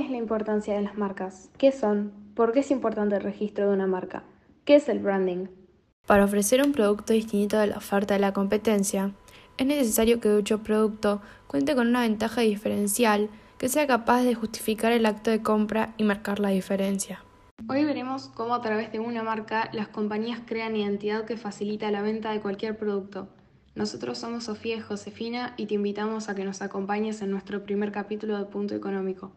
es la importancia de las marcas? ¿Qué son? ¿Por qué es importante el registro de una marca? ¿Qué es el branding? Para ofrecer un producto distinto de la oferta de la competencia, es necesario que dicho producto cuente con una ventaja diferencial que sea capaz de justificar el acto de compra y marcar la diferencia. Hoy veremos cómo a través de una marca las compañías crean identidad que facilita la venta de cualquier producto. Nosotros somos Sofía y Josefina y te invitamos a que nos acompañes en nuestro primer capítulo de Punto Económico.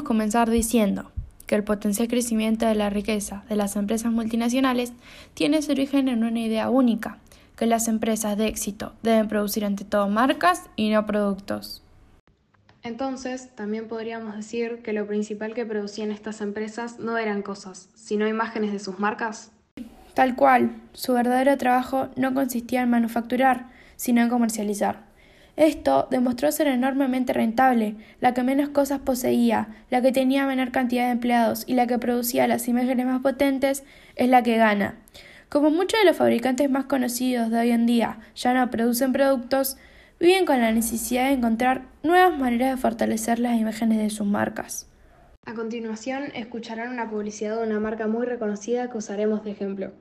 Podríamos comenzar diciendo que el potencial crecimiento de la riqueza de las empresas multinacionales tiene su origen en una idea única, que las empresas de éxito deben producir ante todo marcas y no productos. Entonces, también podríamos decir que lo principal que producían estas empresas no eran cosas, sino imágenes de sus marcas. Tal cual, su verdadero trabajo no consistía en manufacturar, sino en comercializar. Esto demostró ser enormemente rentable, la que menos cosas poseía, la que tenía menor cantidad de empleados y la que producía las imágenes más potentes es la que gana. Como muchos de los fabricantes más conocidos de hoy en día ya no producen productos, viven con la necesidad de encontrar nuevas maneras de fortalecer las imágenes de sus marcas. A continuación, escucharán una publicidad de una marca muy reconocida que usaremos de ejemplo.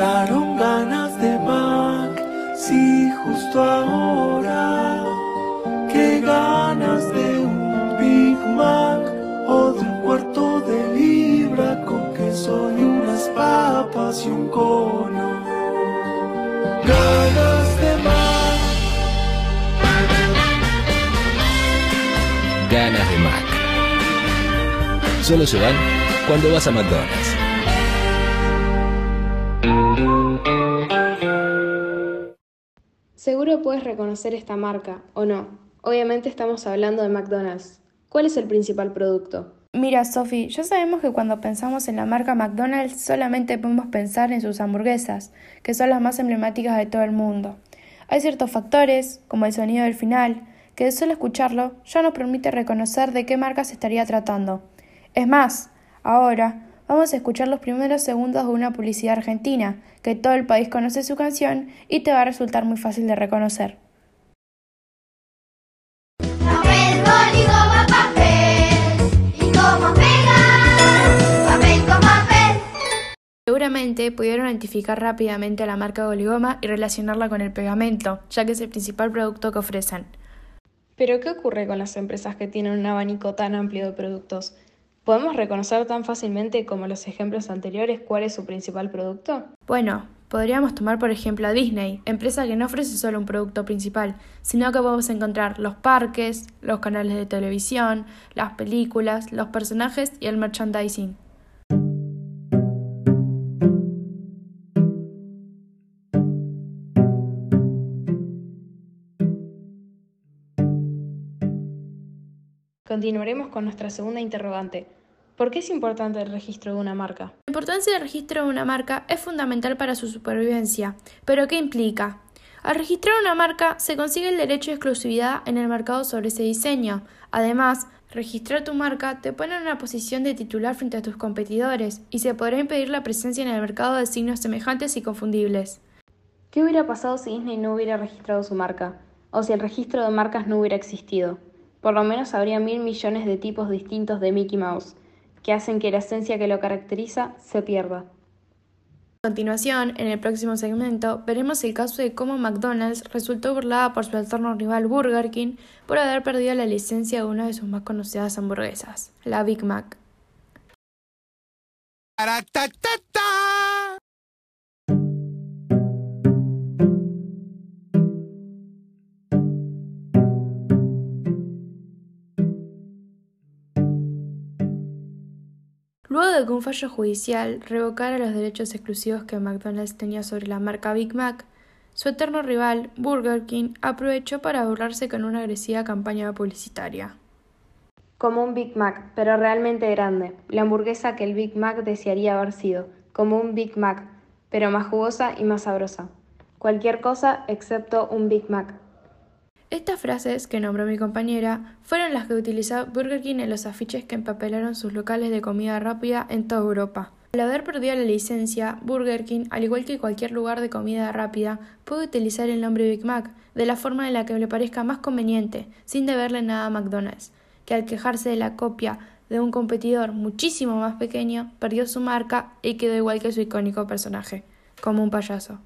Pintaron ganas de Mac, sí, justo ahora. Qué ganas de un Big Mac o de un cuarto de libra con queso y unas papas y un cono. Ganas de Mac. Ganas de Mac. Solo se van cuando vas a McDonald's. Seguro puedes reconocer esta marca, ¿o no? Obviamente estamos hablando de McDonald's. ¿Cuál es el principal producto? Mira, Sophie, ya sabemos que cuando pensamos en la marca McDonald's solamente podemos pensar en sus hamburguesas, que son las más emblemáticas de todo el mundo. Hay ciertos factores, como el sonido del final, que de solo escucharlo ya nos permite reconocer de qué marca se estaría tratando. Es más, ahora vamos a escuchar los primeros segundos de una publicidad argentina, que todo el país conoce su canción y te va a resultar muy fácil de reconocer. Papel, boli, goma, papel. ¿Y cómo pega? Papel con papel. Seguramente pudieron identificar rápidamente a la marca Goligoma y relacionarla con el pegamento, ya que es el principal producto que ofrecen. Pero ¿qué ocurre con las empresas que tienen un abanico tan amplio de productos? ¿Podemos reconocer tan fácilmente como los ejemplos anteriores cuál es su principal producto? Bueno, podríamos tomar por ejemplo a Disney, empresa que no ofrece solo un producto principal, sino que podemos encontrar los parques, los canales de televisión, las películas, los personajes y el merchandising. Continuaremos con nuestra segunda interrogante. ¿Por qué es importante el registro de una marca? La importancia del registro de una marca es fundamental para su supervivencia. ¿Pero qué implica? Al registrar una marca se consigue el derecho de exclusividad en el mercado sobre ese diseño. Además, registrar tu marca te pone en una posición de titular frente a tus competidores y se podrá impedir la presencia en el mercado de signos semejantes y confundibles. ¿Qué hubiera pasado si Disney no hubiera registrado su marca? O si el registro de marcas no hubiera existido. Por lo menos habría mil millones de tipos distintos de Mickey Mouse, que hacen que la esencia que lo caracteriza se pierda. A continuación, en el próximo segmento, veremos el caso de cómo McDonald's resultó burlada por su alterno rival Burger King por haber perdido la licencia de una de sus más conocidas hamburguesas, la Big Mac. Luego de que un fallo judicial revocara los derechos exclusivos que McDonald's tenía sobre la marca Big Mac, su eterno rival, Burger King, aprovechó para burlarse con una agresiva campaña publicitaria. Como un Big Mac, pero realmente grande. La hamburguesa que el Big Mac desearía haber sido. Como un Big Mac, pero más jugosa y más sabrosa. Cualquier cosa excepto un Big Mac. Estas frases que nombró mi compañera fueron las que utilizó Burger King en los afiches que empapelaron sus locales de comida rápida en toda Europa. Al haber perdido la licencia, Burger King, al igual que cualquier lugar de comida rápida, puede utilizar el nombre Big Mac de la forma en la que le parezca más conveniente, sin deberle nada a McDonald's, que al quejarse de la copia de un competidor muchísimo más pequeño, perdió su marca y quedó igual que su icónico personaje, como un payaso.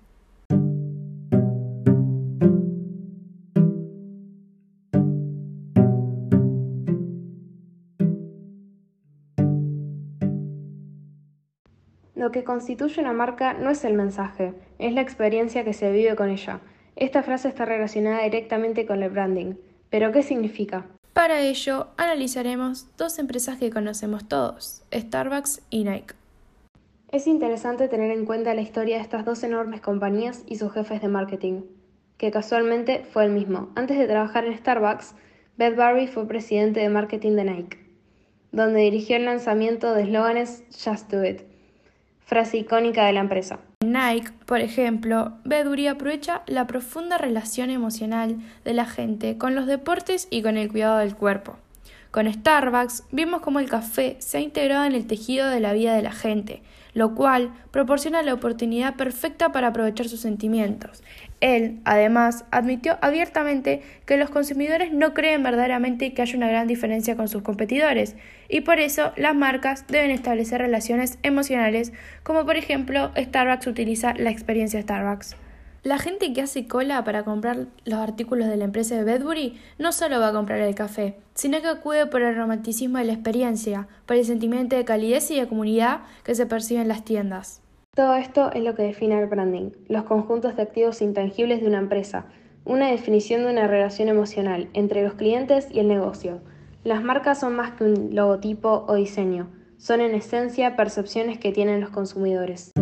Lo que constituye una marca no es el mensaje, es la experiencia que se vive con ella. Esta frase está relacionada directamente con el branding. ¿Pero qué significa? Para ello, analizaremos dos empresas que conocemos todos, Starbucks y Nike. Es interesante tener en cuenta la historia de estas dos enormes compañías y sus jefes de marketing, que casualmente fue el mismo. Antes de trabajar en Starbucks, Beth Barry fue presidente de marketing de Nike, donde dirigió el lanzamiento de eslóganes Just Do It, frase icónica de la empresa. Nike, por ejemplo, Bedbury aprovecha la profunda relación emocional de la gente con los deportes y con el cuidado del cuerpo. Con Starbucks vimos cómo el café se ha integrado en el tejido de la vida de la gente, lo cual proporciona la oportunidad perfecta para aprovechar sus sentimientos. Él, además, admitió abiertamente que los consumidores no creen verdaderamente que haya una gran diferencia con sus competidores, y por eso las marcas deben establecer relaciones emocionales, como por ejemplo Starbucks utiliza la experiencia Starbucks. La gente que hace cola para comprar los artículos de la empresa de Bedbury no solo va a comprar el café, sino que acude por el romanticismo de la experiencia, por el sentimiento de calidez y de comunidad que se percibe en las tiendas. Todo esto es lo que define el branding, los conjuntos de activos intangibles de una empresa, una definición de una relación emocional entre los clientes y el negocio. Las marcas son más que un logotipo o diseño, son en esencia percepciones que tienen los consumidores.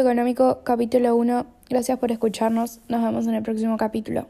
Económico, capítulo 1. Gracias por escucharnos. Nos vemos en el próximo capítulo.